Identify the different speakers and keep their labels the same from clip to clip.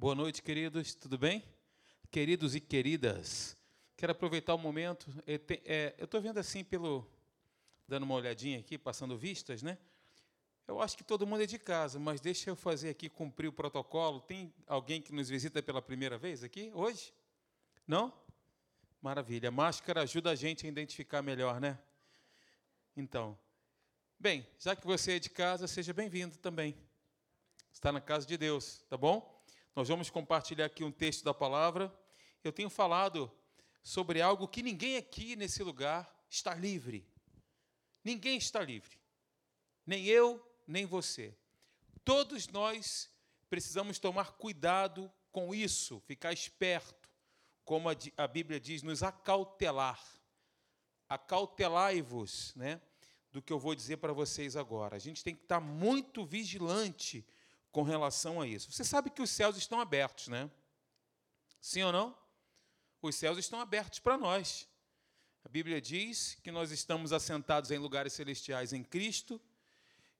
Speaker 1: Boa noite, queridos, tudo bem? Queridos e queridas, quero aproveitar o momento. É, eu estou vendo assim, pelo dando uma olhadinha aqui, passando vistas, né? Eu acho que todo mundo é de casa, mas deixa eu fazer aqui cumprir o protocolo. Tem alguém que nos visita pela primeira vez aqui hoje? Não? Maravilha. A máscara ajuda a gente a identificar melhor, né? Então, bem, já que você é de casa, seja bem-vindo também. Está na casa de Deus, tá bom? Nós vamos compartilhar aqui um texto da palavra. Eu tenho falado sobre algo que ninguém aqui nesse lugar está livre. Ninguém está livre. Nem eu, nem você. Todos nós precisamos tomar cuidado com isso, ficar esperto, como a, Bíblia diz, nos acautelar. Acautelai-vos, né, do que eu vou dizer para vocês agora. A gente tem que estar muito vigilante com relação a isso. Você sabe que os céus estão abertos, né? Sim ou não? Os céus estão abertos para nós. A Bíblia diz que nós estamos assentados em lugares celestiais em Cristo,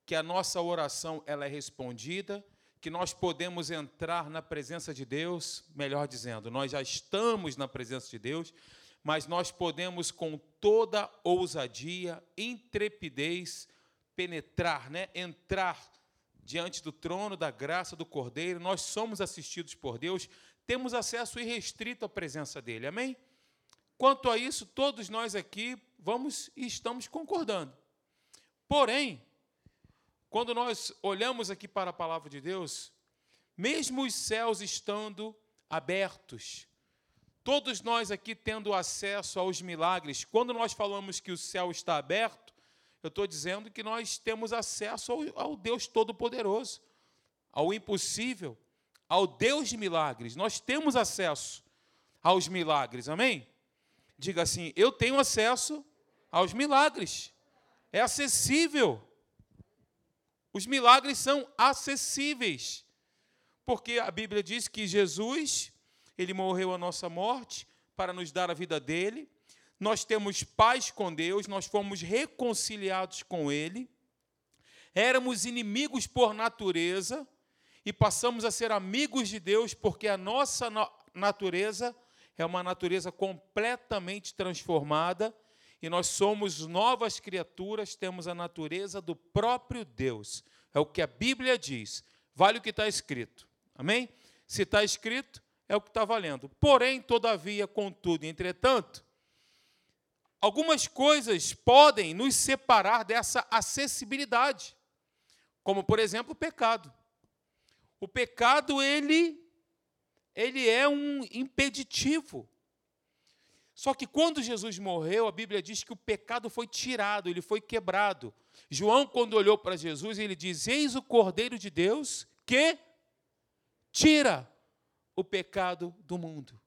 Speaker 1: que a nossa oração ela é respondida, que nós podemos entrar na presença de Deus, melhor dizendo, nós já estamos na presença de Deus, mas nós podemos com toda ousadia, intrepidez penetrar, né, entrar diante do trono da graça do Cordeiro, nós somos assistidos por Deus, temos acesso irrestrito à presença dele. Amém? Quanto a isso, todos nós aqui vamos e estamos concordando. Porém, quando nós olhamos aqui para a palavra de Deus, mesmo os céus estando abertos, todos nós aqui tendo acesso aos milagres, quando nós falamos que o céu está aberto, eu estou dizendo que nós temos acesso ao, ao Deus Todo-Poderoso, ao impossível, ao Deus de milagres. Nós temos acesso aos milagres, amém? Diga assim: eu tenho acesso aos milagres. É acessível. Os milagres são acessíveis. Porque a Bíblia diz que Jesus, ele morreu a nossa morte para nos dar a vida dele nós temos paz com Deus, nós fomos reconciliados com Ele, éramos inimigos por natureza e passamos a ser amigos de Deus, porque a nossa natureza é uma natureza completamente transformada e nós somos novas criaturas, temos a natureza do próprio Deus. É o que a Bíblia diz, vale o que está escrito. Amém? Se está escrito, é o que está valendo. Porém, todavia, contudo, entretanto, Algumas coisas podem nos separar dessa acessibilidade, como por exemplo o pecado. O pecado ele ele é um impeditivo. Só que quando Jesus morreu, a Bíblia diz que o pecado foi tirado, ele foi quebrado. João, quando olhou para Jesus, ele diz: Eis o Cordeiro de Deus que tira o pecado do mundo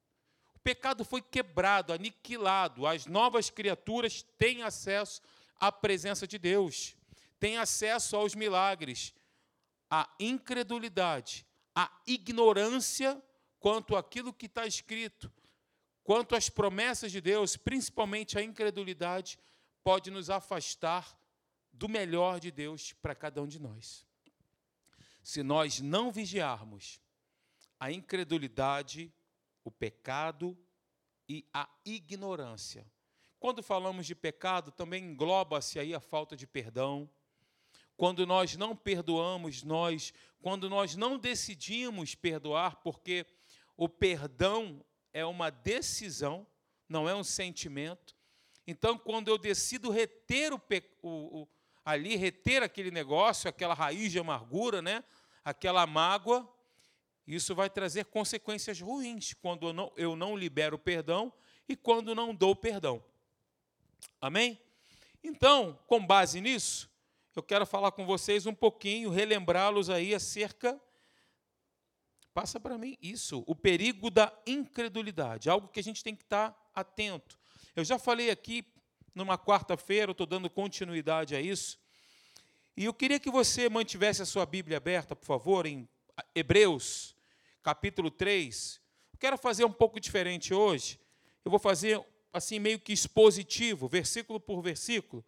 Speaker 1: pecado foi quebrado, aniquilado. As novas criaturas têm acesso à presença de Deus, têm acesso aos milagres. A incredulidade, a ignorância quanto àquilo que está escrito, quanto às promessas de Deus, principalmente a incredulidade, pode nos afastar do melhor de Deus para cada um de nós. Se nós não vigiarmos, a incredulidade o pecado e a ignorância. Quando falamos de pecado, também engloba-se aí a falta de perdão. Quando nós não perdoamos, nós, quando nós não decidimos perdoar, porque o perdão é uma decisão, não é um sentimento. Então, quando eu decido reter o, o, o ali reter aquele negócio, aquela raiz de amargura, né? Aquela mágoa, isso vai trazer consequências ruins quando eu não, eu não libero perdão e quando não dou perdão. Amém? Então, com base nisso, eu quero falar com vocês um pouquinho, relembrá-los aí acerca. Passa para mim isso, o perigo da incredulidade, algo que a gente tem que estar atento. Eu já falei aqui numa quarta-feira, estou dando continuidade a isso. E eu queria que você mantivesse a sua Bíblia aberta, por favor, em Hebreus, capítulo 3. Quero fazer um pouco diferente hoje. Eu vou fazer assim meio que expositivo, versículo por versículo.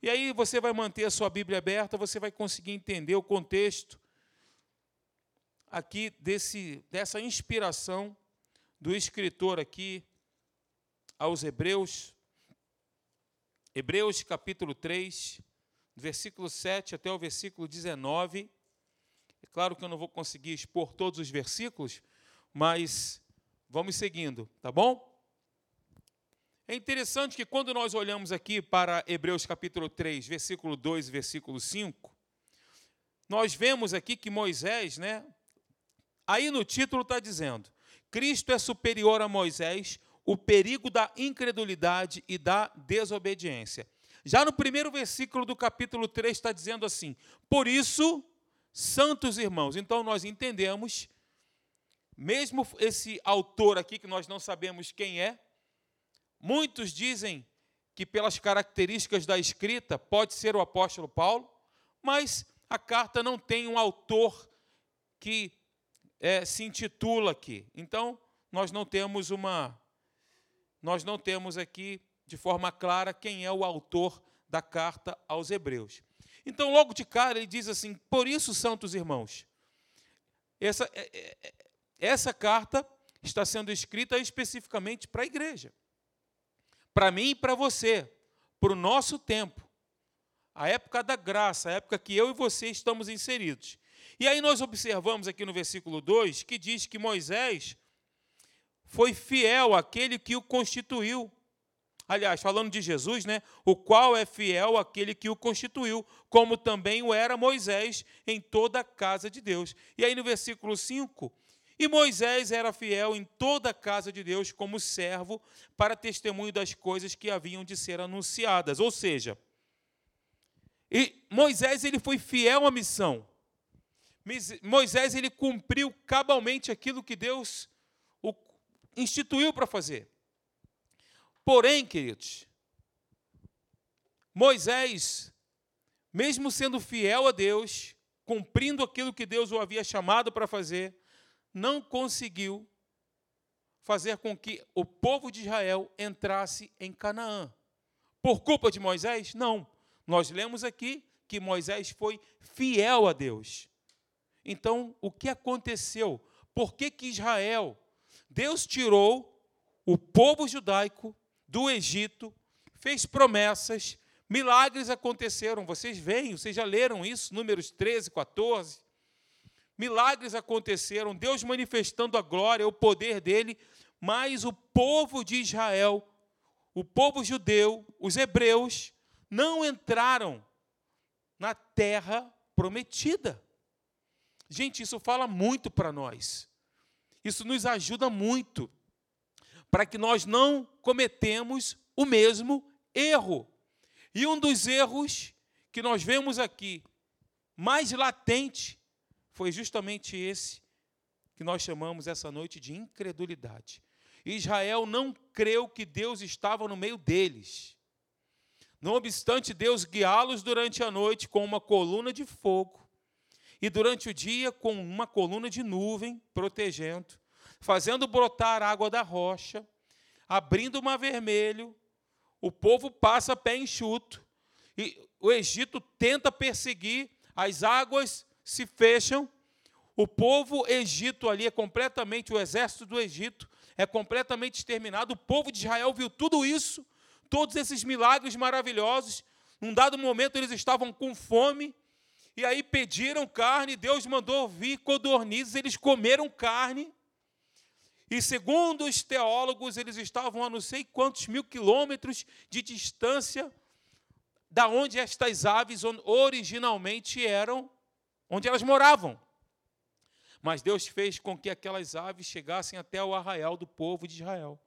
Speaker 1: E aí você vai manter a sua Bíblia aberta, você vai conseguir entender o contexto aqui desse, dessa inspiração do escritor aqui aos Hebreus, Hebreus capítulo 3, versículo 7 até o versículo 19. É claro que eu não vou conseguir expor todos os versículos, mas vamos seguindo, tá bom? É interessante que quando nós olhamos aqui para Hebreus capítulo 3, versículo 2 e versículo 5, nós vemos aqui que Moisés, né? Aí no título está dizendo: Cristo é superior a Moisés, o perigo da incredulidade e da desobediência. Já no primeiro versículo do capítulo 3 está dizendo assim: Por isso, santos irmãos. Então nós entendemos, mesmo esse autor aqui, que nós não sabemos quem é, muitos dizem que pelas características da escrita pode ser o apóstolo Paulo, mas a carta não tem um autor que é, se intitula aqui. Então, nós não temos uma. Nós não temos aqui de forma clara quem é o autor da carta aos Hebreus. Então, logo de cara, ele diz assim: Por isso, santos irmãos, essa, é, é, é, essa carta está sendo escrita especificamente para a igreja, para mim e para você, para o nosso tempo, a época da graça, a época que eu e você estamos inseridos. E aí nós observamos aqui no versículo 2 que diz que Moisés foi fiel àquele que o constituiu. Aliás, falando de Jesus, né? O qual é fiel àquele que o constituiu, como também o era Moisés em toda a casa de Deus. E aí no versículo 5, e Moisés era fiel em toda a casa de Deus como servo para testemunho das coisas que haviam de ser anunciadas. Ou seja, e Moisés ele foi fiel à missão. Moisés ele cumpriu cabalmente aquilo que Deus o instituiu para fazer. Porém, queridos, Moisés, mesmo sendo fiel a Deus, cumprindo aquilo que Deus o havia chamado para fazer, não conseguiu fazer com que o povo de Israel entrasse em Canaã. Por culpa de Moisés? Não. Nós lemos aqui que Moisés foi fiel a Deus. Então, o que aconteceu? Por que, que Israel, Deus tirou o povo judaico do Egito, fez promessas, milagres aconteceram. Vocês veem, vocês já leram isso, números 13, 14. Milagres aconteceram, Deus manifestando a glória, o poder dele, mas o povo de Israel, o povo judeu, os hebreus, não entraram na terra prometida. Gente, isso fala muito para nós. Isso nos ajuda muito para que nós não cometemos o mesmo erro. E um dos erros que nós vemos aqui, mais latente, foi justamente esse que nós chamamos essa noite de incredulidade. Israel não creu que Deus estava no meio deles. Não obstante Deus guiá-los durante a noite com uma coluna de fogo e durante o dia com uma coluna de nuvem protegendo, fazendo brotar água da rocha, abrindo o mar vermelho, o povo passa pé enxuto, e o Egito tenta perseguir, as águas se fecham, o povo Egito ali é completamente, o exército do Egito é completamente exterminado, o povo de Israel viu tudo isso, todos esses milagres maravilhosos, num dado momento eles estavam com fome, e aí pediram carne, Deus mandou vir codornizes, eles comeram carne. E segundo os teólogos, eles estavam a não sei quantos mil quilômetros de distância da onde estas aves originalmente eram, onde elas moravam. Mas Deus fez com que aquelas aves chegassem até o arraial do povo de Israel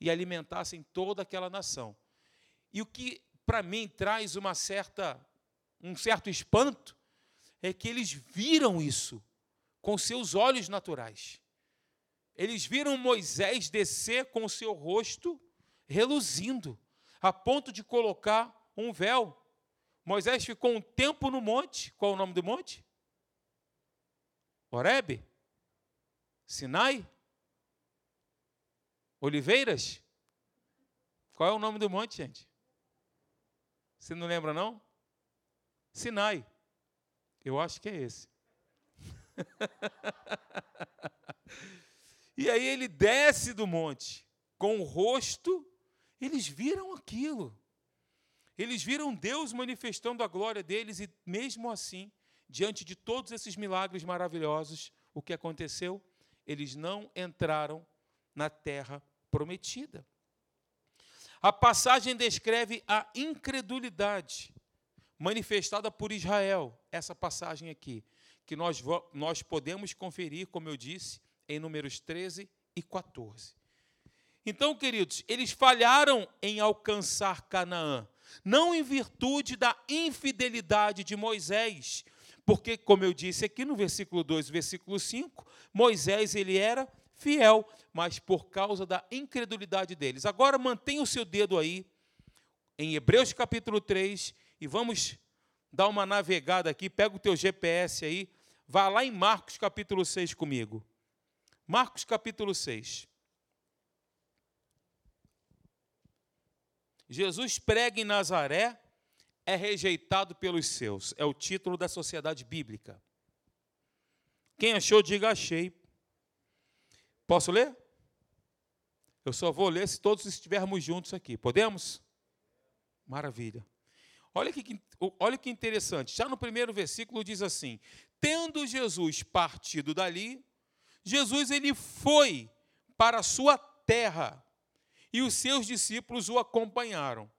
Speaker 1: e alimentassem toda aquela nação. E o que para mim traz uma certa um certo espanto é que eles viram isso com seus olhos naturais. Eles viram Moisés descer com o seu rosto reluzindo, a ponto de colocar um véu. Moisés ficou um tempo no monte. Qual é o nome do monte? Horebe? Sinai? Oliveiras? Qual é o nome do monte, gente? Você não lembra, não? Sinai. Eu acho que é esse. E aí ele desce do monte com o rosto, eles viram aquilo. Eles viram Deus manifestando a glória deles e mesmo assim, diante de todos esses milagres maravilhosos, o que aconteceu? Eles não entraram na terra prometida. A passagem descreve a incredulidade manifestada por Israel, essa passagem aqui, que nós, nós podemos conferir, como eu disse, em Números 13 e 14. Então, queridos, eles falharam em alcançar Canaã, não em virtude da infidelidade de Moisés, porque, como eu disse aqui no versículo 2 versículo 5, Moisés ele era fiel, mas por causa da incredulidade deles. Agora mantenha o seu dedo aí em Hebreus capítulo 3 e vamos dar uma navegada aqui, pega o teu GPS aí, vá lá em Marcos capítulo 6 comigo. Marcos capítulo 6. Jesus prega em Nazaré, é rejeitado pelos seus. É o título da sociedade bíblica. Quem achou, diga achei. Posso ler? Eu só vou ler se todos estivermos juntos aqui. Podemos? Maravilha. Olha que, olha que interessante. Já no primeiro versículo diz assim: Tendo Jesus partido dali, Jesus ele foi para a sua terra e os seus discípulos o acompanharam.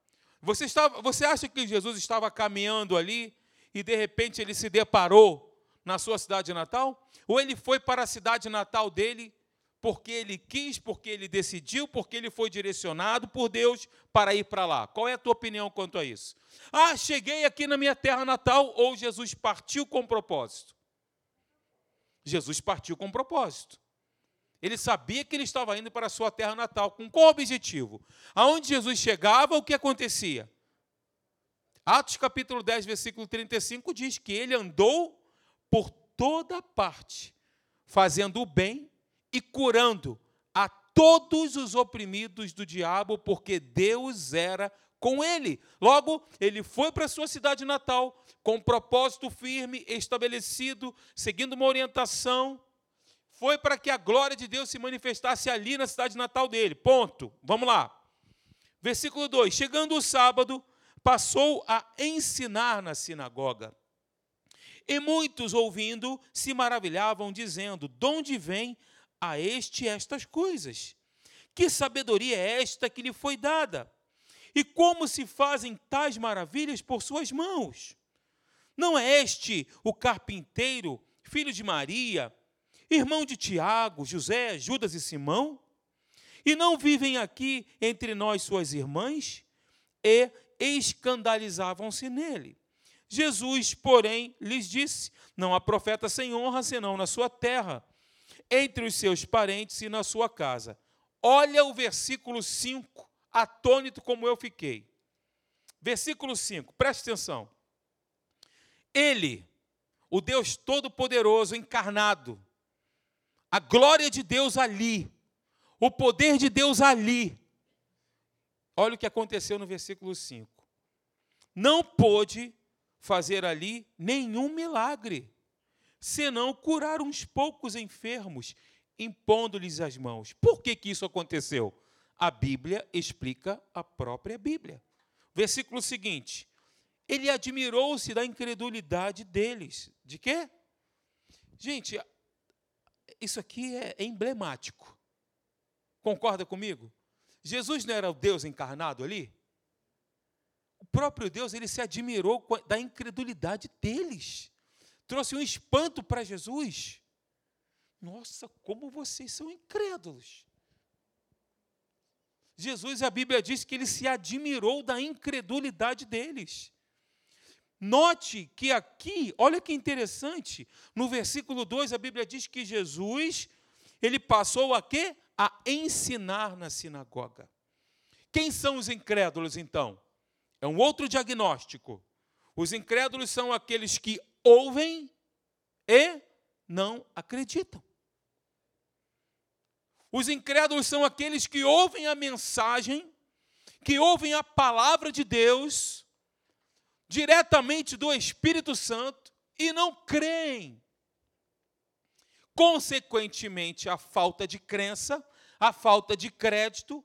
Speaker 1: Você, estava, você acha que Jesus estava caminhando ali e de repente ele se deparou na sua cidade natal? Ou ele foi para a cidade natal dele porque ele quis, porque ele decidiu, porque ele foi direcionado por Deus para ir para lá? Qual é a tua opinião quanto a isso? Ah, cheguei aqui na minha terra natal ou Jesus partiu com propósito? Jesus partiu com propósito. Ele sabia que ele estava indo para a sua terra natal. Com qual objetivo? Aonde Jesus chegava, o que acontecia? Atos capítulo 10, versículo 35 diz que ele andou por toda parte, fazendo o bem e curando a todos os oprimidos do diabo, porque Deus era com ele. Logo, ele foi para sua cidade natal com um propósito firme, estabelecido, seguindo uma orientação foi para que a glória de Deus se manifestasse ali na cidade natal dele. Ponto. Vamos lá. Versículo 2: Chegando o sábado, passou a ensinar na sinagoga. E muitos, ouvindo, se maravilhavam, dizendo: De onde vem a este estas coisas? Que sabedoria é esta que lhe foi dada? E como se fazem tais maravilhas por suas mãos? Não é este o carpinteiro, filho de Maria, irmão de Tiago, José, Judas e Simão? E não vivem aqui entre nós suas irmãs? E escandalizavam-se nele. Jesus, porém, lhes disse: Não há profeta sem honra senão na sua terra, entre os seus parentes e na sua casa. Olha o versículo 5, atônito como eu fiquei. Versículo 5, preste atenção. Ele, o Deus Todo-Poderoso encarnado, a glória de Deus ali, o poder de Deus ali. Olha o que aconteceu no versículo 5. Não pôde fazer ali nenhum milagre, senão curar uns poucos enfermos, impondo-lhes as mãos. Por que, que isso aconteceu? A Bíblia explica a própria Bíblia. Versículo seguinte: Ele admirou-se da incredulidade deles. De quê? Gente, isso aqui é emblemático. Concorda comigo? Jesus não era o Deus encarnado ali? O próprio Deus, ele se admirou da incredulidade deles. Trouxe um espanto para Jesus. Nossa, como vocês são incrédulos. Jesus, a Bíblia diz que ele se admirou da incredulidade deles. Note que aqui, olha que interessante, no versículo 2 a Bíblia diz que Jesus, ele passou a quê? A ensinar na sinagoga. Quem são os incrédulos então? É um outro diagnóstico. Os incrédulos são aqueles que ouvem e não acreditam. Os incrédulos são aqueles que ouvem a mensagem, que ouvem a palavra de Deus, diretamente do Espírito Santo e não creem. consequentemente, a falta de crença, a falta de crédito,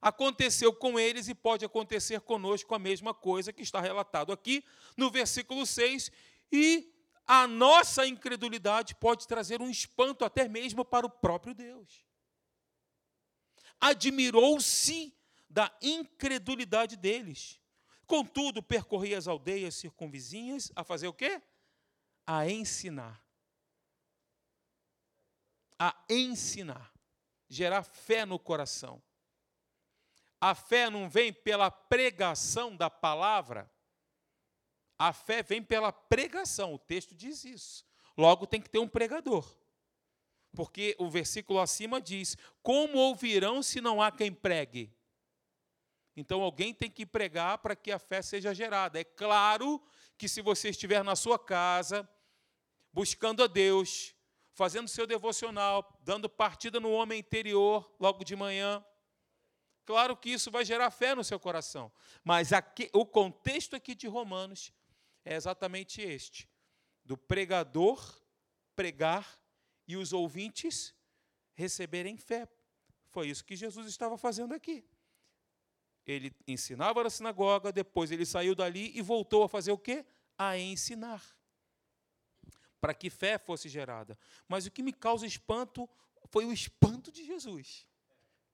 Speaker 1: aconteceu com eles e pode acontecer conosco a mesma coisa que está relatado aqui no versículo 6, e a nossa incredulidade pode trazer um espanto até mesmo para o próprio Deus. Admirou-se da incredulidade deles. Contudo, percorria as aldeias circunvizinhas a fazer o quê? A ensinar. A ensinar. Gerar fé no coração. A fé não vem pela pregação da palavra, a fé vem pela pregação, o texto diz isso. Logo tem que ter um pregador. Porque o versículo acima diz: Como ouvirão se não há quem pregue? Então alguém tem que pregar para que a fé seja gerada. É claro que se você estiver na sua casa, buscando a Deus, fazendo seu devocional, dando partida no homem interior logo de manhã, claro que isso vai gerar fé no seu coração. Mas aqui, o contexto aqui de Romanos é exatamente este: do pregador pregar e os ouvintes receberem fé. Foi isso que Jesus estava fazendo aqui. Ele ensinava na sinagoga, depois ele saiu dali e voltou a fazer o quê? A ensinar. Para que fé fosse gerada. Mas o que me causa espanto foi o espanto de Jesus,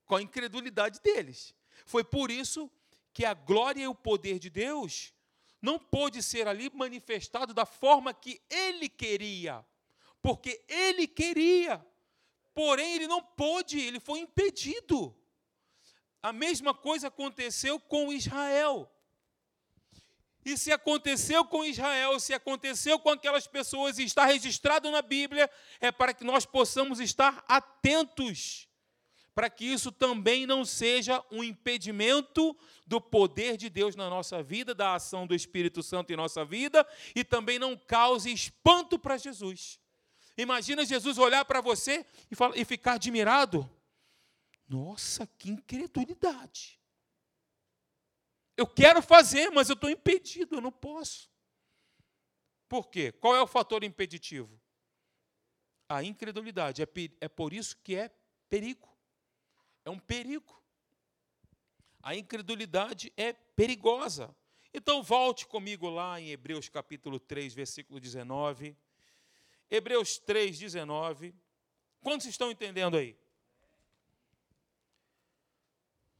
Speaker 1: com a incredulidade deles. Foi por isso que a glória e o poder de Deus não pôde ser ali manifestado da forma que ele queria, porque ele queria, porém ele não pôde, ele foi impedido. A mesma coisa aconteceu com Israel. E se aconteceu com Israel, se aconteceu com aquelas pessoas e está registrado na Bíblia, é para que nós possamos estar atentos, para que isso também não seja um impedimento do poder de Deus na nossa vida, da ação do Espírito Santo em nossa vida, e também não cause espanto para Jesus. Imagina Jesus olhar para você e, falar, e ficar admirado. Nossa, que incredulidade. Eu quero fazer, mas eu estou impedido, eu não posso. Por quê? Qual é o fator impeditivo? A incredulidade. É, é por isso que é perigo. É um perigo. A incredulidade é perigosa. Então, volte comigo lá em Hebreus capítulo 3, versículo 19. Hebreus 3, 19. Quantos estão entendendo aí?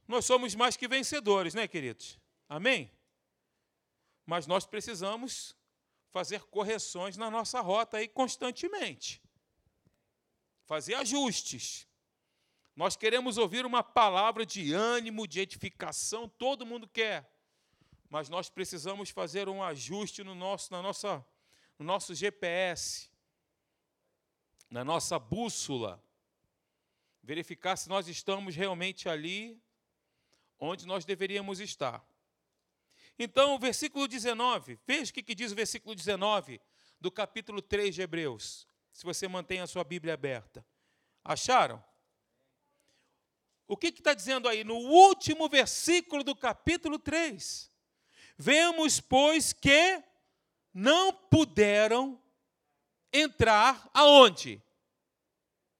Speaker 1: Nós somos mais que vencedores, né, queridos? Amém? Mas nós precisamos fazer correções na nossa rota aí constantemente. Fazer ajustes. Nós queremos ouvir uma palavra de ânimo, de edificação, todo mundo quer. Mas nós precisamos fazer um ajuste no nosso, na nossa, no nosso GPS, na nossa bússola. Verificar se nós estamos realmente ali onde nós deveríamos estar. Então, o versículo 19, veja o que diz o versículo 19 do capítulo 3 de Hebreus, se você mantém a sua Bíblia aberta. Acharam? O que está dizendo aí? No último versículo do capítulo 3. Vemos, pois, que não puderam entrar aonde?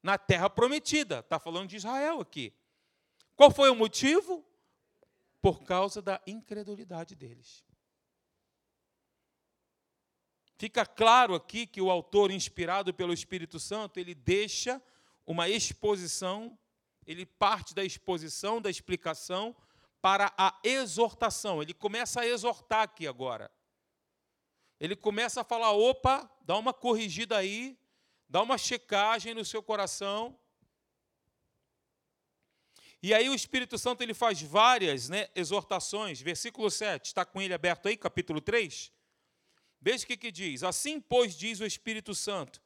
Speaker 1: Na terra prometida. Está falando de Israel aqui. Qual foi o motivo? por causa da incredulidade deles. Fica claro aqui que o autor, inspirado pelo Espírito Santo, ele deixa uma exposição, ele parte da exposição, da explicação, para a exortação. Ele começa a exortar aqui agora. Ele começa a falar: opa, dá uma corrigida aí, dá uma checagem no seu coração, e aí o Espírito Santo ele faz várias né, exortações. Versículo 7, está com ele aberto aí, capítulo 3? Veja o que, que diz. Assim, pois, diz o Espírito Santo.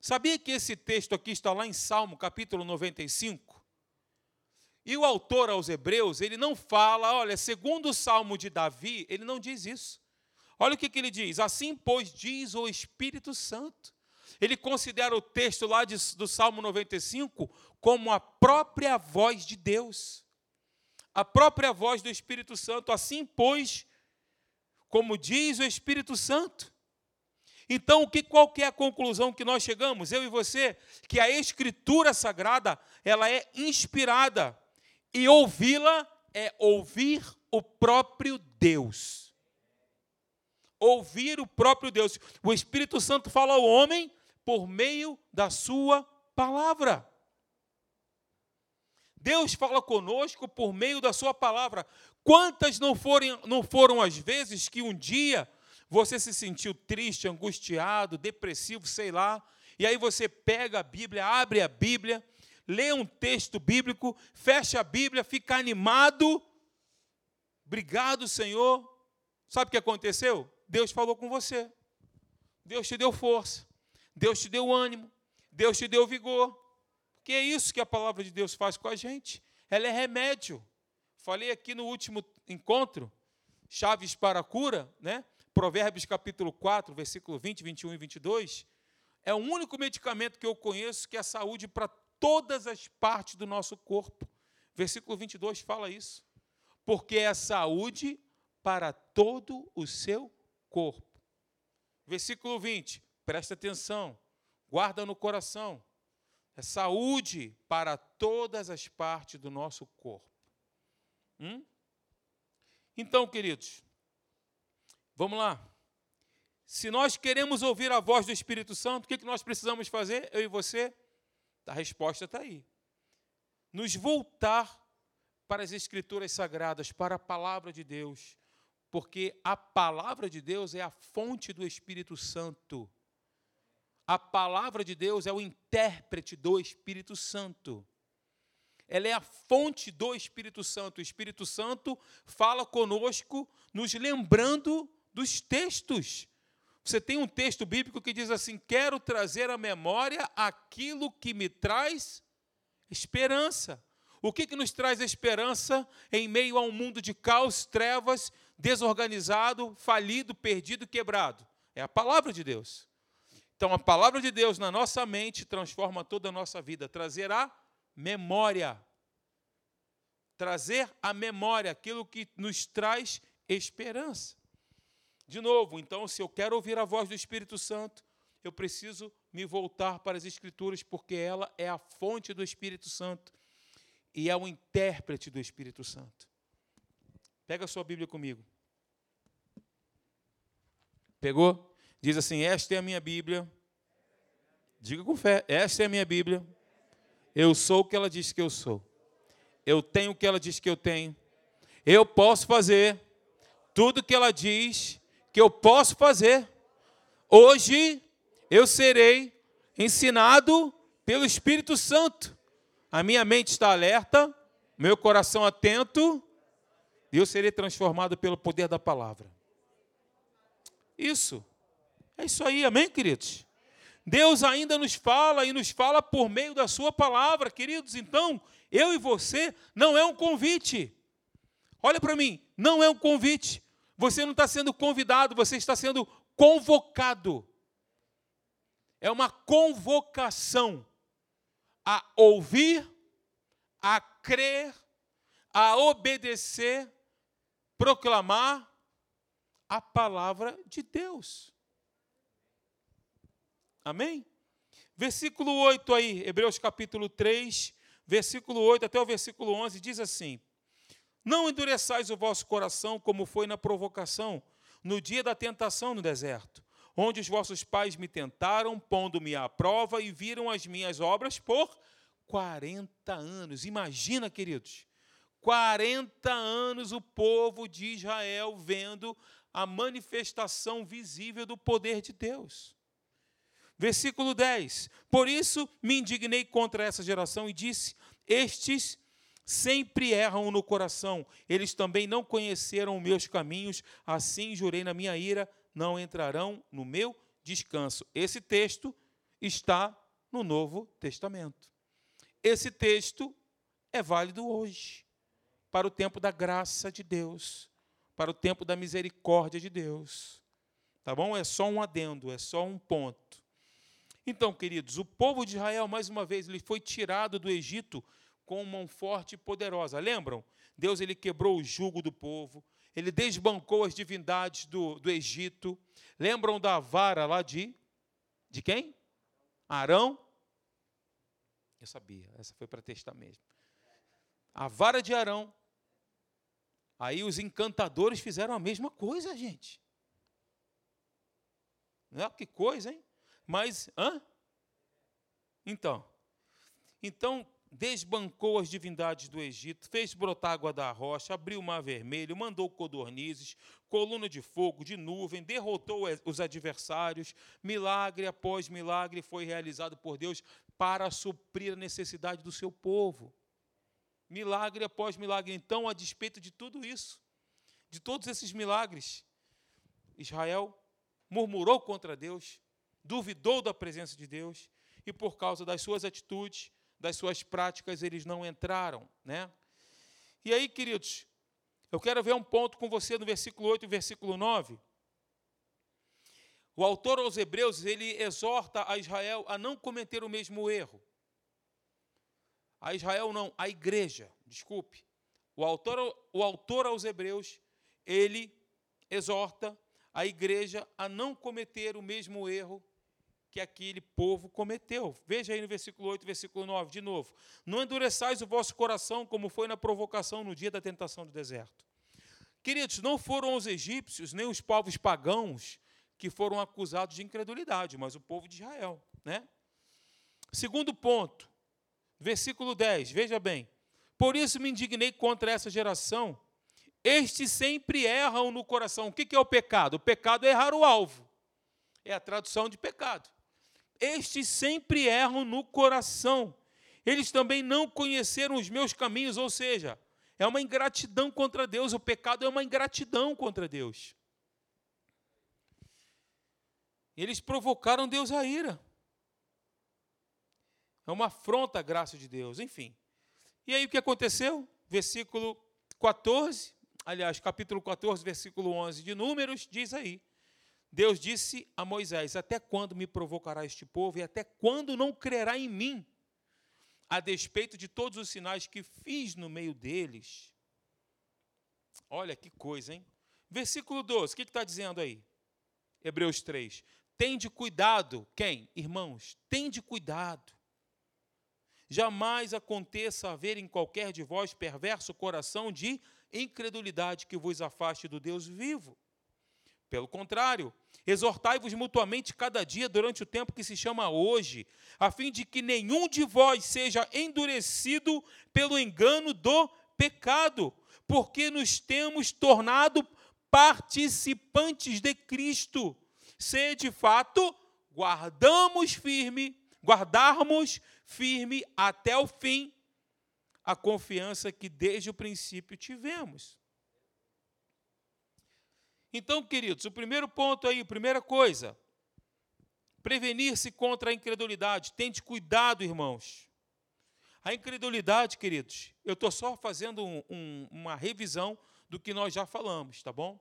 Speaker 1: Sabia que esse texto aqui está lá em Salmo, capítulo 95? E o autor aos Hebreus, ele não fala, olha, segundo o Salmo de Davi, ele não diz isso. Olha o que, que ele diz. Assim, pois, diz o Espírito Santo. Ele considera o texto lá de, do Salmo 95 como a própria voz de Deus, a própria voz do Espírito Santo. Assim, pois, como diz o Espírito Santo. Então, o que, qual que é a conclusão que nós chegamos, eu e você? Que a Escritura Sagrada, ela é inspirada. E ouvi-la é ouvir o próprio Deus. Ouvir o próprio Deus. O Espírito Santo fala ao homem por meio da sua palavra. Deus fala conosco por meio da sua palavra. Quantas não foram, não foram as vezes que um dia você se sentiu triste, angustiado, depressivo, sei lá, e aí você pega a Bíblia, abre a Bíblia, lê um texto bíblico, fecha a Bíblia, fica animado. Obrigado, Senhor. Sabe o que aconteceu? Deus falou com você. Deus te deu força. Deus te deu ânimo. Deus te deu vigor. Que é isso que a palavra de Deus faz com a gente. Ela é remédio. Falei aqui no último encontro, chaves para a cura, né? Provérbios capítulo 4, versículo 20, 21 e 22. É o único medicamento que eu conheço que é saúde para todas as partes do nosso corpo. Versículo 22 fala isso. Porque é saúde para todo o seu corpo. Versículo 20, presta atenção, guarda no coração é saúde para todas as partes do nosso corpo. Hum? Então, queridos, vamos lá. Se nós queremos ouvir a voz do Espírito Santo, o que nós precisamos fazer, eu e você? A resposta está aí. Nos voltar para as Escrituras Sagradas, para a palavra de Deus, porque a palavra de Deus é a fonte do Espírito Santo. A palavra de Deus é o intérprete do Espírito Santo. Ela é a fonte do Espírito Santo. O Espírito Santo fala conosco, nos lembrando dos textos. Você tem um texto bíblico que diz assim: Quero trazer à memória aquilo que me traz esperança. O que, que nos traz esperança em meio a um mundo de caos, trevas, desorganizado, falido, perdido, quebrado? É a palavra de Deus. Então, a palavra de Deus na nossa mente transforma toda a nossa vida. Trazer a memória. Trazer a memória, aquilo que nos traz esperança. De novo, então, se eu quero ouvir a voz do Espírito Santo, eu preciso me voltar para as Escrituras, porque ela é a fonte do Espírito Santo e é o intérprete do Espírito Santo. Pega a sua Bíblia comigo. Pegou? Diz assim: Esta é a minha Bíblia. Diga com fé: Esta é a minha Bíblia. Eu sou o que ela diz que eu sou. Eu tenho o que ela diz que eu tenho. Eu posso fazer tudo que ela diz que eu posso fazer. Hoje eu serei ensinado pelo Espírito Santo. A minha mente está alerta, meu coração atento, e eu serei transformado pelo poder da palavra. Isso. É isso aí, amém, queridos? Deus ainda nos fala e nos fala por meio da Sua palavra, queridos. Então, eu e você não é um convite. Olha para mim, não é um convite. Você não está sendo convidado, você está sendo convocado. É uma convocação a ouvir, a crer, a obedecer, proclamar a palavra de Deus. Amém? Versículo 8 aí, Hebreus capítulo 3, versículo 8 até o versículo 11, diz assim: Não endureçais o vosso coração como foi na provocação, no dia da tentação no deserto, onde os vossos pais me tentaram, pondo-me à prova e viram as minhas obras por 40 anos. Imagina, queridos, 40 anos o povo de Israel vendo a manifestação visível do poder de Deus. Versículo 10: Por isso me indignei contra essa geração e disse: Estes sempre erram no coração, eles também não conheceram meus caminhos, assim jurei na minha ira, não entrarão no meu descanso. Esse texto está no Novo Testamento. Esse texto é válido hoje, para o tempo da graça de Deus, para o tempo da misericórdia de Deus. Tá bom? É só um adendo, é só um ponto. Então, queridos, o povo de Israel, mais uma vez, ele foi tirado do Egito com mão forte e poderosa. Lembram? Deus ele quebrou o jugo do povo, ele desbancou as divindades do, do Egito. Lembram da vara lá de. De quem? Arão? Eu sabia, essa foi para testar mesmo. A vara de Arão. Aí os encantadores fizeram a mesma coisa, gente. Não é que coisa, hein? Mas, hã? Então, então desbancou as divindades do Egito, fez brotar água da rocha, abriu o mar vermelho, mandou codornizes, coluna de fogo, de nuvem, derrotou os adversários, milagre após milagre foi realizado por Deus para suprir a necessidade do seu povo. Milagre após milagre. Então, a despeito de tudo isso, de todos esses milagres, Israel murmurou contra Deus, duvidou da presença de Deus, e por causa das suas atitudes, das suas práticas, eles não entraram, né? E aí, queridos, eu quero ver um ponto com você no versículo 8 e versículo 9. O autor aos Hebreus, ele exorta a Israel a não cometer o mesmo erro. A Israel não, a igreja, desculpe. O autor, o autor aos Hebreus, ele exorta a igreja a não cometer o mesmo erro que aquele povo cometeu. Veja aí no versículo 8, versículo 9, de novo. Não endureçais o vosso coração como foi na provocação no dia da tentação do deserto. Queridos, não foram os egípcios, nem os povos pagãos que foram acusados de incredulidade, mas o povo de Israel. Né? Segundo ponto, versículo 10, veja bem. Por isso me indignei contra essa geração. Estes sempre erram no coração. O que é o pecado? O pecado é errar o alvo. É a tradução de pecado estes sempre erram no coração. Eles também não conheceram os meus caminhos, ou seja, é uma ingratidão contra Deus, o pecado é uma ingratidão contra Deus. Eles provocaram Deus a ira. É uma afronta à graça de Deus, enfim. E aí o que aconteceu? Versículo 14, aliás, capítulo 14, versículo 11 de Números, diz aí: Deus disse a Moisés: Até quando me provocará este povo e até quando não crerá em mim, a despeito de todos os sinais que fiz no meio deles? Olha que coisa, hein? Versículo 12, o que está dizendo aí? Hebreus 3. Tende cuidado, quem? Irmãos, tende cuidado. Jamais aconteça haver em qualquer de vós perverso coração de incredulidade que vos afaste do Deus vivo. Pelo contrário, exortai-vos mutuamente cada dia durante o tempo que se chama hoje, a fim de que nenhum de vós seja endurecido pelo engano do pecado, porque nos temos tornado participantes de Cristo. Se de fato guardamos firme, guardarmos firme até o fim a confiança que desde o princípio tivemos. Então, queridos, o primeiro ponto aí, a primeira coisa, prevenir-se contra a incredulidade. Tente cuidado, irmãos. A incredulidade, queridos, eu estou só fazendo um, um, uma revisão do que nós já falamos, tá bom?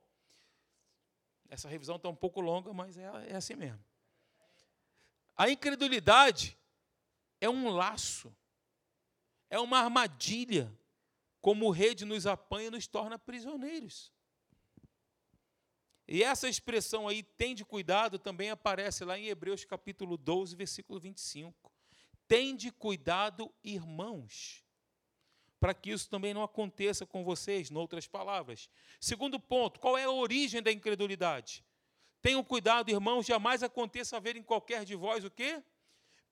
Speaker 1: Essa revisão está um pouco longa, mas é, é assim mesmo. A incredulidade é um laço, é uma armadilha, como rede nos apanha e nos torna prisioneiros. E essa expressão aí, tende cuidado, também aparece lá em Hebreus capítulo 12, versículo 25. Tende cuidado, irmãos, para que isso também não aconteça com vocês, em outras palavras. Segundo ponto, qual é a origem da incredulidade? Tenham cuidado, irmãos, jamais aconteça haver em qualquer de vós o quê?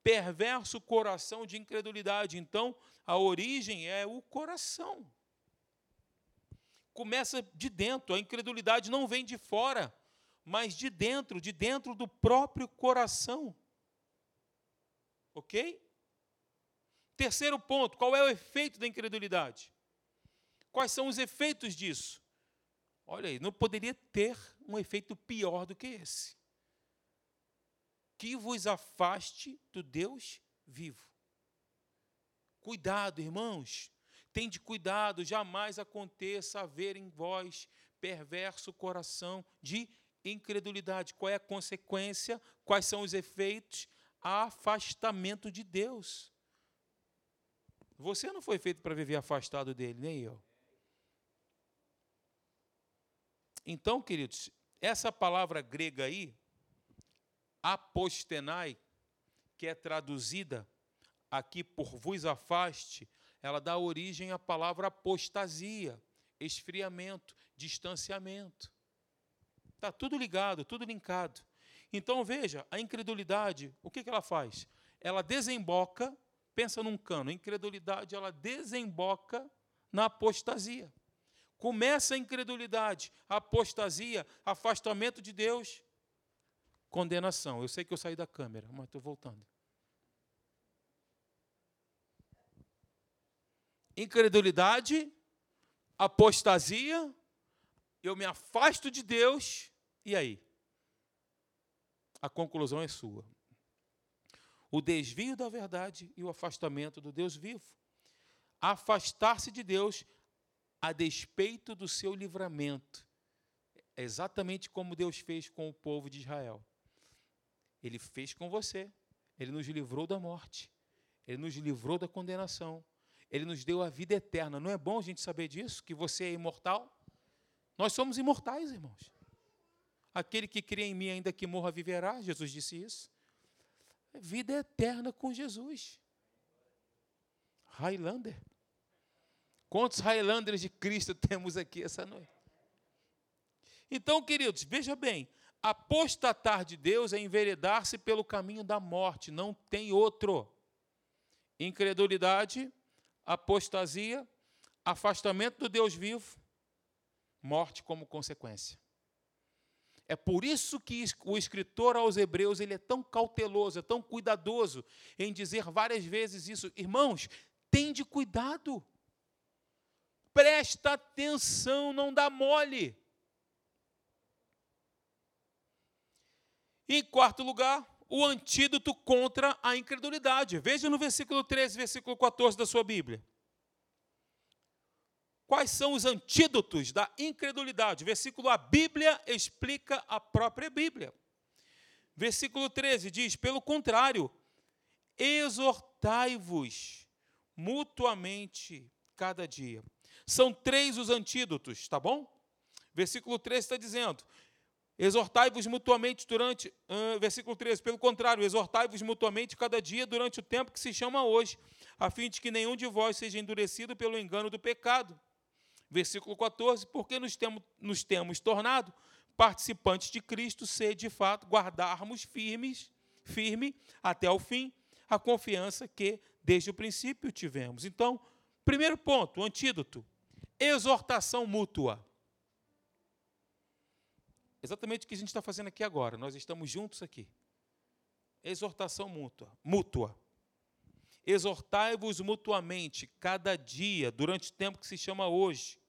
Speaker 1: Perverso coração de incredulidade. Então, a origem é o coração começa de dentro. A incredulidade não vem de fora, mas de dentro, de dentro do próprio coração. Ok? Terceiro ponto: qual é o efeito da incredulidade? Quais são os efeitos disso? Olha aí, não poderia ter um efeito pior do que esse. Que vos afaste do Deus vivo. Cuidado, irmãos. Tende cuidado, jamais aconteça haver em vós perverso coração de incredulidade. Qual é a consequência? Quais são os efeitos? Afastamento de Deus. Você não foi feito para viver afastado dele, nem eu. Então, queridos, essa palavra grega aí, apostenai, que é traduzida aqui por vos afaste, ela dá origem à palavra apostasia, esfriamento, distanciamento. Está tudo ligado, tudo linkado. Então veja, a incredulidade, o que, que ela faz? Ela desemboca, pensa num cano, a incredulidade ela desemboca na apostasia. Começa a incredulidade, a apostasia, afastamento de Deus, condenação. Eu sei que eu saí da câmera, mas estou voltando. Incredulidade, apostasia, eu me afasto de Deus, e aí? A conclusão é sua. O desvio da verdade e o afastamento do Deus vivo. Afastar-se de Deus a despeito do seu livramento. É exatamente como Deus fez com o povo de Israel. Ele fez com você. Ele nos livrou da morte. Ele nos livrou da condenação. Ele nos deu a vida eterna. Não é bom a gente saber disso? Que você é imortal? Nós somos imortais, irmãos. Aquele que crê em mim, ainda que morra, viverá. Jesus disse isso. Vida eterna com Jesus. Highlander. Quantos Highlanders de Cristo temos aqui essa noite? Então, queridos, veja bem: apostatar de Deus é enveredar-se pelo caminho da morte, não tem outro. Incredulidade, apostasia, afastamento do Deus vivo, morte como consequência. É por isso que o escritor aos Hebreus ele é tão cauteloso, é tão cuidadoso em dizer várias vezes isso. Irmãos, tende cuidado. Presta atenção, não dá mole. Em quarto lugar, o antídoto contra a incredulidade. Veja no versículo 13, versículo 14 da sua Bíblia. Quais são os antídotos da incredulidade? Versículo a Bíblia explica a própria Bíblia. Versículo 13 diz: pelo contrário, exortai-vos mutuamente cada dia são três os antídotos, tá bom? Versículo 13 está dizendo: Exortai-vos mutuamente durante. Uh, versículo 13: Pelo contrário, exortai-vos mutuamente cada dia durante o tempo que se chama hoje, a fim de que nenhum de vós seja endurecido pelo engano do pecado. Versículo 14: Porque nos temos, nos temos tornado participantes de Cristo, se de fato guardarmos firmes, firme até o fim a confiança que desde o princípio tivemos. Então, primeiro ponto, antídoto exortação mútua. Exatamente o que a gente está fazendo aqui agora. Nós estamos juntos aqui. Exortação mútua. mútua. Exortai-vos mutuamente cada dia, durante o tempo que se chama hoje.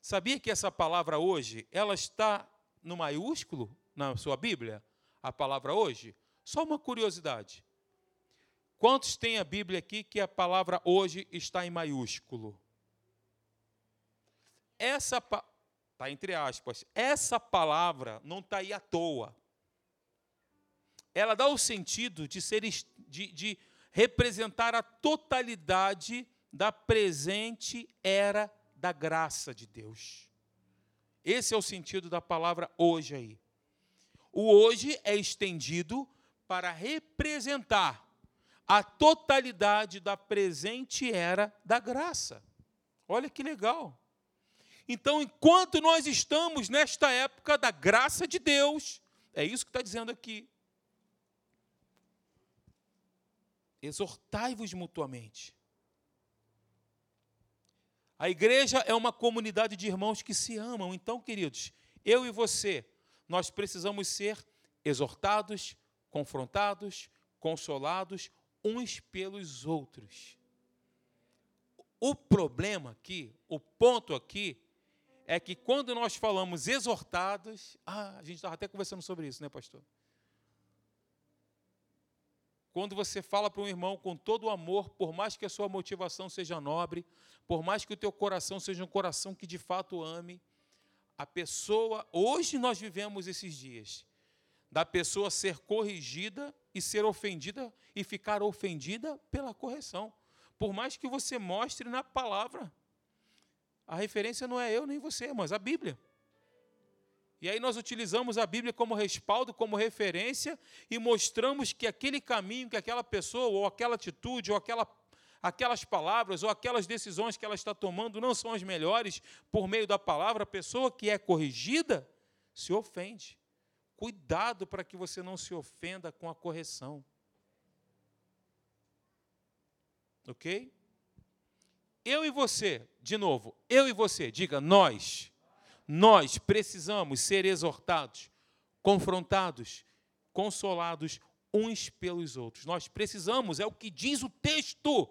Speaker 1: Sabia que essa palavra hoje, ela está no maiúsculo na sua Bíblia? A palavra hoje? Só uma curiosidade. Quantos tem a Bíblia aqui que a palavra hoje está em maiúsculo? essa tá entre aspas, essa palavra não está aí à toa. Ela dá o sentido de ser de, de representar a totalidade da presente era da graça de Deus. Esse é o sentido da palavra hoje aí. O hoje é estendido para representar a totalidade da presente era da graça. Olha que legal. Então, enquanto nós estamos nesta época da graça de Deus, é isso que está dizendo aqui. Exortai-vos mutuamente. A igreja é uma comunidade de irmãos que se amam. Então, queridos, eu e você, nós precisamos ser exortados, confrontados, consolados uns pelos outros. O problema aqui, o ponto aqui, é que quando nós falamos exortados, ah, a gente estava até conversando sobre isso, né, pastor? Quando você fala para um irmão com todo o amor, por mais que a sua motivação seja nobre, por mais que o teu coração seja um coração que de fato ame, a pessoa, hoje nós vivemos esses dias, da pessoa ser corrigida e ser ofendida e ficar ofendida pela correção. Por mais que você mostre na palavra A referência não é eu nem você, mas a Bíblia. E aí nós utilizamos a Bíblia como respaldo, como referência e mostramos que aquele caminho que aquela pessoa, ou aquela atitude, ou aquela, aquelas palavras, ou aquelas decisões que ela está tomando não são as melhores por meio da palavra. A pessoa que é corrigida se ofende. Cuidado para que você não se ofenda com a correção. Ok? Eu e você, de novo, eu e você, diga nós nós precisamos ser exortados, confrontados, consolados uns pelos outros. Nós precisamos, é o que diz o texto,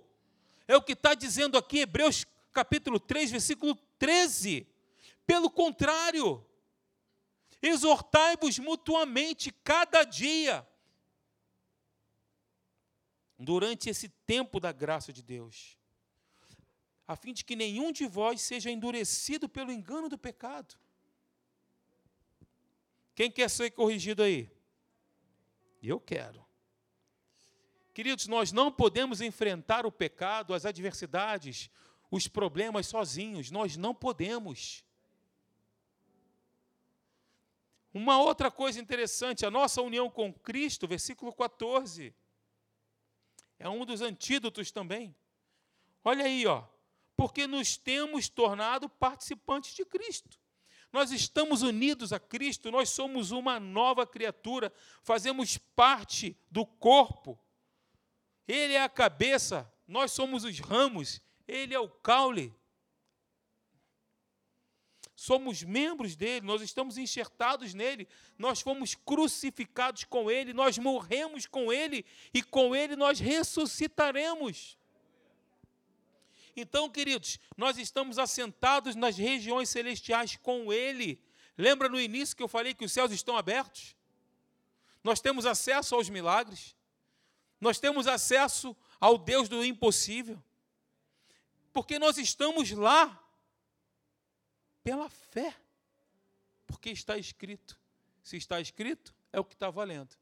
Speaker 1: é o que está dizendo aqui, Hebreus capítulo 3, versículo 13. Pelo contrário, exortai-vos mutuamente cada dia, durante esse tempo da graça de Deus a fim de que nenhum de vós seja endurecido pelo engano do pecado. Quem quer ser corrigido aí? Eu quero. Queridos, nós não podemos enfrentar o pecado, as adversidades, os problemas sozinhos, nós não podemos. Uma outra coisa interessante, a nossa união com Cristo, versículo 14, é um dos antídotos também. Olha aí, ó porque nos temos tornado participantes de Cristo. Nós estamos unidos a Cristo, nós somos uma nova criatura, fazemos parte do corpo. Ele é a cabeça, nós somos os ramos, ele é o caule. Somos membros dele, nós estamos enxertados nele, nós fomos crucificados com ele, nós morremos com ele e com ele nós ressuscitaremos. Então, queridos, nós estamos assentados nas regiões celestiais com Ele. Lembra no início que eu falei que os céus estão abertos? Nós temos acesso aos milagres. Nós temos acesso ao Deus do impossível. Porque nós estamos lá pela fé. Porque está escrito. Se está escrito, é o que está valendo.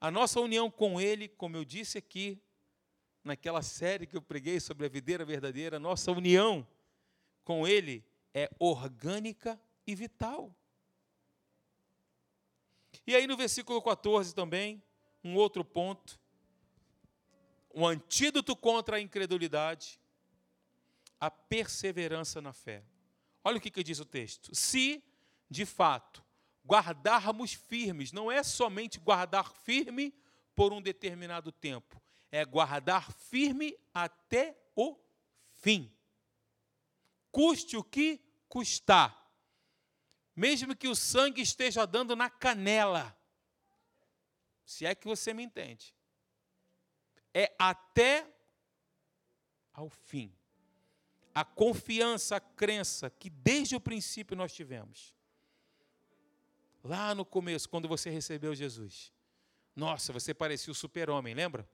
Speaker 1: A nossa união com Ele, como eu disse aqui, naquela série que eu preguei sobre a videira verdadeira, nossa união com Ele é orgânica e vital. E aí no versículo 14 também, um outro ponto, um antídoto contra a incredulidade, a perseverança na fé. Olha o que, que diz o texto. Se, de fato, guardarmos firmes, não é somente guardar firme por um determinado tempo, é guardar firme até o fim. Custe o que custar. Mesmo que o sangue esteja dando na canela. Se é que você me entende. É até ao fim. A confiança, a crença que desde o princípio nós tivemos. Lá no começo, quando você recebeu Jesus. Nossa, você parecia o super-homem, lembra?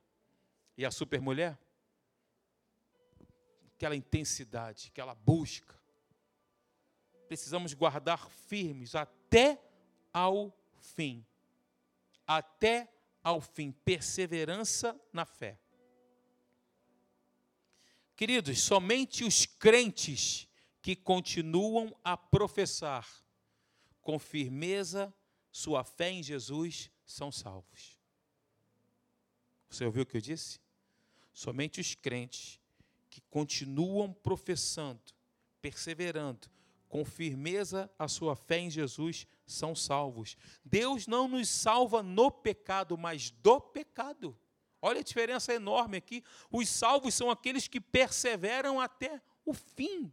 Speaker 1: E a supermulher? Aquela intensidade, aquela busca. Precisamos guardar firmes até ao fim. Até ao fim. Perseverança na fé. Queridos, somente os crentes que continuam a professar com firmeza sua fé em Jesus são salvos. Você ouviu o que eu disse? Somente os crentes que continuam professando, perseverando, com firmeza a sua fé em Jesus são salvos. Deus não nos salva no pecado, mas do pecado. Olha a diferença enorme aqui. Os salvos são aqueles que perseveram até o fim.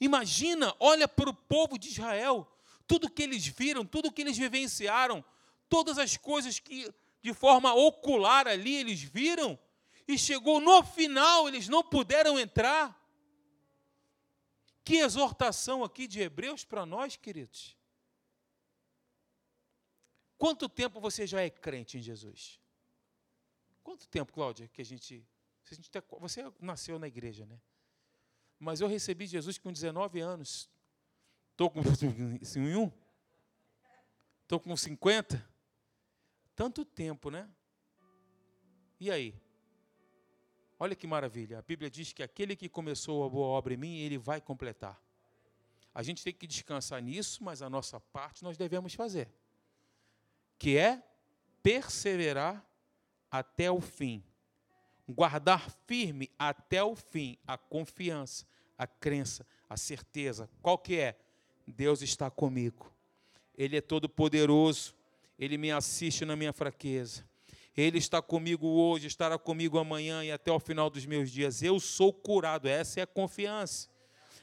Speaker 1: Imagina, olha para o povo de Israel, tudo que eles viram, tudo que eles vivenciaram, todas as coisas que de forma ocular ali, eles viram, e chegou no final, eles não puderam entrar. Que exortação aqui de Hebreus para nós, queridos. Quanto tempo você já é crente em Jesus? Quanto tempo, Cláudia, que a gente. A gente tá, você nasceu na igreja, né? Mas eu recebi Jesus com 19 anos. Estou com 1? Estou com 50? Tanto tempo, né? E aí? Olha que maravilha. A Bíblia diz que aquele que começou a boa obra em mim, ele vai completar. A gente tem que descansar nisso, mas a nossa parte nós devemos fazer. Que é perseverar até o fim. Guardar firme até o fim a confiança, a crença, a certeza. Qual que é? Deus está comigo. Ele é todo poderoso. Ele me assiste na minha fraqueza. Ele está comigo hoje, estará comigo amanhã e até o final dos meus dias. Eu sou curado. Essa é a confiança.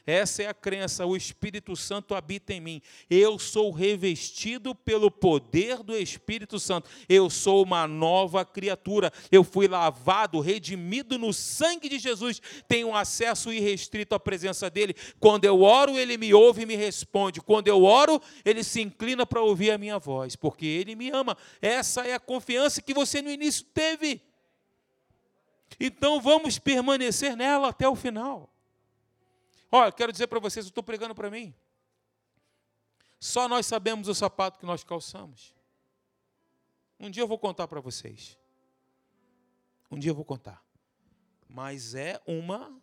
Speaker 1: Essa é a crença, o Espírito Santo habita em mim. Eu sou revestido pelo poder do Espírito Santo. Eu sou uma nova criatura. Eu fui lavado, redimido no sangue de Jesus. Tenho acesso irrestrito à presença dele. Quando eu oro, ele me ouve e me responde. Quando eu oro, ele se inclina para ouvir a minha voz, porque ele me ama. Essa é a confiança que você no início teve. Então vamos permanecer nela até o final. Olha, quero dizer para vocês, eu estou pregando para mim. Só nós sabemos o sapato que nós calçamos. Um dia eu vou contar para vocês. Um dia eu vou contar. Mas é uma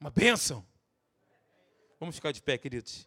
Speaker 1: uma bênção. Vamos ficar de pé, queridos.